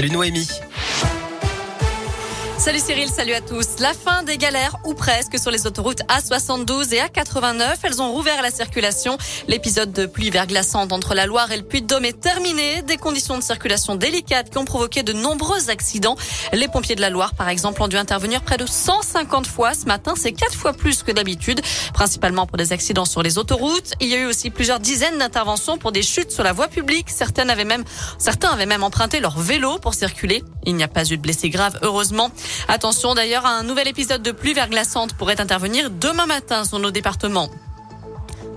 Salut Noémie. Salut Cyril, salut à tous. La fin des galères, ou presque, sur les autoroutes A72 et A89. Elles ont rouvert la circulation. L'épisode de pluie verglaçante entre la Loire et le Puy-de-Dôme est terminé. Des conditions de circulation délicates qui ont provoqué de nombreux accidents. Les pompiers de la Loire, par exemple, ont dû intervenir près de 150 fois ce matin. C'est quatre fois plus que d'habitude, principalement pour des accidents sur les autoroutes. Il y a eu aussi plusieurs dizaines d'interventions pour des chutes sur la voie publique. Certaines avaient même, certains avaient même emprunté leur vélo pour circuler. Il n'y a pas eu de blessés graves, heureusement. Attention d'ailleurs, un nouvel épisode de pluie verglaçante pourrait intervenir demain matin sur nos départements.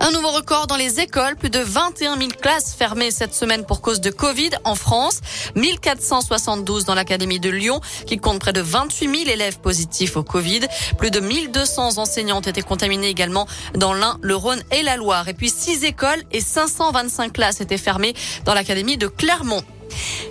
Un nouveau record dans les écoles, plus de 21 000 classes fermées cette semaine pour cause de Covid en France, 1472 dans l'académie de Lyon qui compte près de 28 000 élèves positifs au Covid. Plus de 1200 enseignants ont été contaminés également dans l'Ain, le Rhône et la Loire. Et puis 6 écoles et 525 classes étaient fermées dans l'académie de Clermont.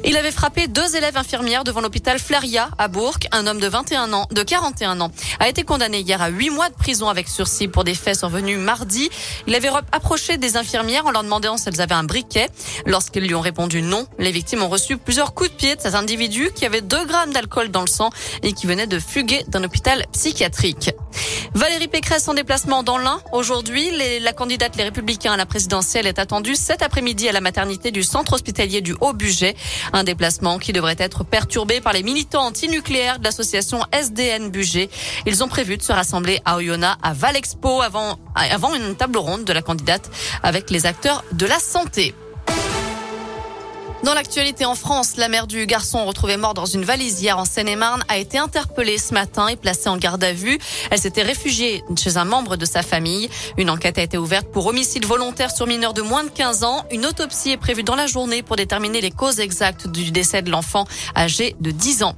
Il avait frappé deux élèves infirmières devant l'hôpital Flaria à Bourg. Un homme de 21 ans, de 41 ans, a été condamné hier à 8 mois de prison avec sursis pour des faits survenus mardi. Il avait approché des infirmières en leur demandant si elles avaient un briquet. Lorsqu'ils lui ont répondu non, les victimes ont reçu plusieurs coups de pied de cet individu qui avait 2 grammes d'alcool dans le sang et qui venait de fuguer d'un hôpital psychiatrique. Valérie Pécresse en déplacement dans l'Ain. Aujourd'hui, la candidate Les Républicains à la présidentielle est attendue cet après-midi à la maternité du centre hospitalier du Haut-Budget. Un déplacement qui devrait être perturbé par les militants antinucléaires de l'association SDN Budget. Ils ont prévu de se rassembler à Oyonnax à Valexpo avant, avant une table ronde de la candidate avec les acteurs de la santé. Dans l'actualité en France, la mère du garçon retrouvé mort dans une valise en Seine-et-Marne a été interpellée ce matin et placée en garde à vue. Elle s'était réfugiée chez un membre de sa famille. Une enquête a été ouverte pour homicide volontaire sur mineur de moins de 15 ans. Une autopsie est prévue dans la journée pour déterminer les causes exactes du décès de l'enfant âgé de 10 ans.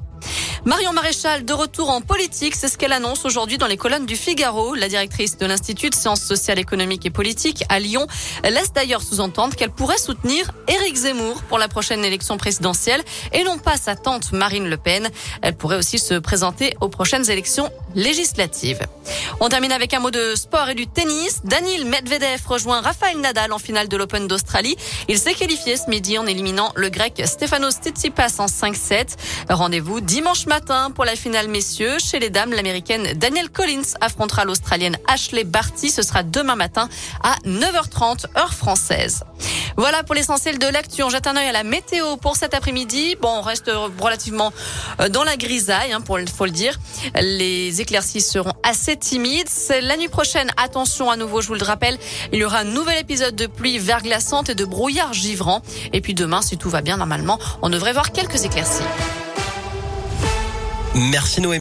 Marion Maréchal, de retour en politique, c'est ce qu'elle annonce aujourd'hui dans les colonnes du Figaro. La directrice de l'Institut de sciences sociales, économiques et politiques à Lyon laisse d'ailleurs sous-entendre qu'elle pourrait soutenir Éric Zemmour pour la prochaine élection présidentielle et non pas sa tante Marine Le Pen. Elle pourrait aussi se présenter aux prochaines élections législatives. On termine avec un mot de sport et du tennis. Daniel Medvedev rejoint Rafael Nadal en finale de l'Open d'Australie. Il s'est qualifié ce midi en éliminant le grec Stefanos Tsitsipas en 5-7. Rendez-vous dimanche matin pour la finale messieurs. Chez les dames, l'américaine Danielle Collins affrontera l'australienne Ashley Barty. Ce sera demain matin à 9h30 heure française. Voilà pour l'essentiel de l'actu. On jette un œil à la météo pour cet après-midi. Bon, on reste relativement euh, dans la grisaille, hein, pour faut le dire. Les éclaircies seront assez timides. La nuit prochaine, attention à nouveau, je vous le rappelle, il y aura un nouvel épisode de pluie verglaçante et de brouillard givrant. Et puis demain, si tout va bien normalement, on devrait voir quelques éclaircies. Merci Noé.